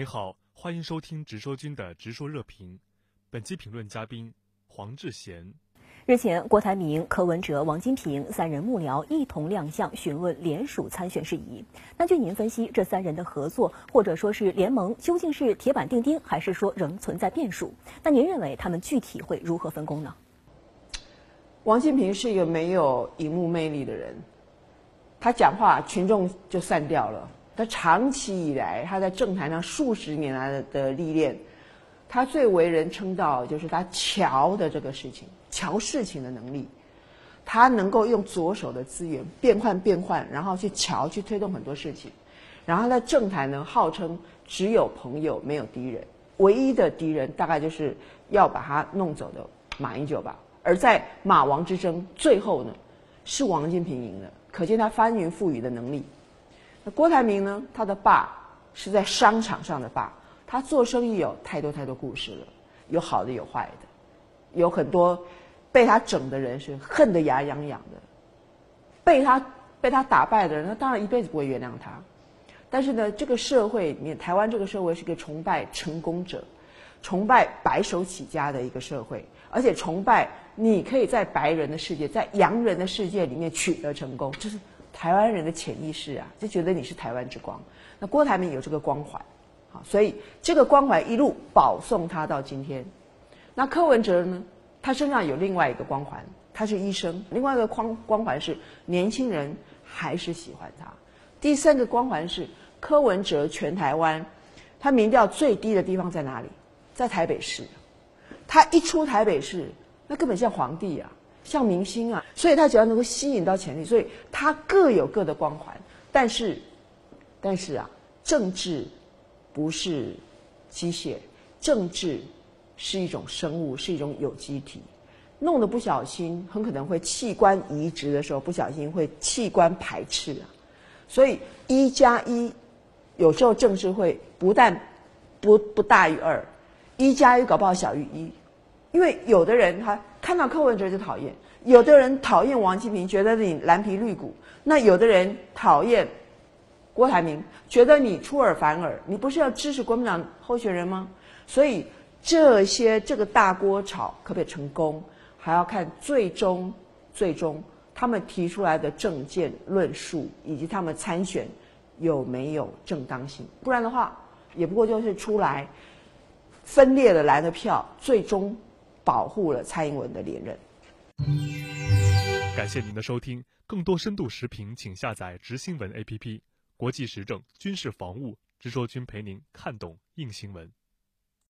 您好，欢迎收听直说君的直说热评。本期评论嘉宾黄志贤。日前，郭台铭、柯文哲、王金平三人幕僚一同亮相，询问联署参选事宜。那据您分析，这三人的合作或者说是联盟，究竟是铁板钉钉，还是说仍存在变数？那您认为他们具体会如何分工呢？王金平是一个没有荧幕魅力的人，他讲话群众就散掉了。他长期以来，他在政坛上数十年来的的历练，他最为人称道就是他瞧的这个事情，瞧事情的能力。他能够用左手的资源变换变换，然后去瞧去推动很多事情。然后在政坛呢，号称只有朋友没有敌人，唯一的敌人大概就是要把他弄走的马英九吧。而在马王之争最后呢，是王金平赢了，可见他翻云覆雨的能力。那郭台铭呢？他的爸是在商场上的爸，他做生意有太多太多故事了，有好的有坏的，有很多被他整的人是恨得牙痒痒的，被他被他打败的人，他当然一辈子不会原谅他。但是呢，这个社会里面，台湾这个社会是个崇拜成功者、崇拜白手起家的一个社会，而且崇拜你可以在白人的世界、在洋人的世界里面取得成功，就是。台湾人的潜意识啊，就觉得你是台湾之光。那郭台铭有这个光环，好，所以这个光环一路保送他到今天。那柯文哲呢？他身上有另外一个光环，他是医生。另外一个光光环是年轻人还是喜欢他。第三个光环是柯文哲全台湾，他民调最低的地方在哪里？在台北市。他一出台北市，那根本像皇帝啊。像明星啊，所以他只要能够吸引到潜力，所以他各有各的光环。但是，但是啊，政治不是机械，政治是一种生物，是一种有机体。弄得不小心，很可能会器官移植的时候不小心会器官排斥啊。所以一加一有时候政治会不但不不大于二，一加一搞不好小于一，因为有的人他。看到柯文哲就讨厌，有的人讨厌王金平，觉得你蓝皮绿骨；那有的人讨厌郭台铭，觉得你出尔反尔。你不是要支持国民党候选人吗？所以这些这个大锅炒可不可以成功，还要看最终最终他们提出来的政见论述以及他们参选有没有正当性。不然的话，也不过就是出来分裂了蓝的票，最终。保护了蔡英文的连任。感谢您的收听，更多深度时评，请下载直新闻 APP。国际时政、军事防务，执说君陪您看懂硬新闻。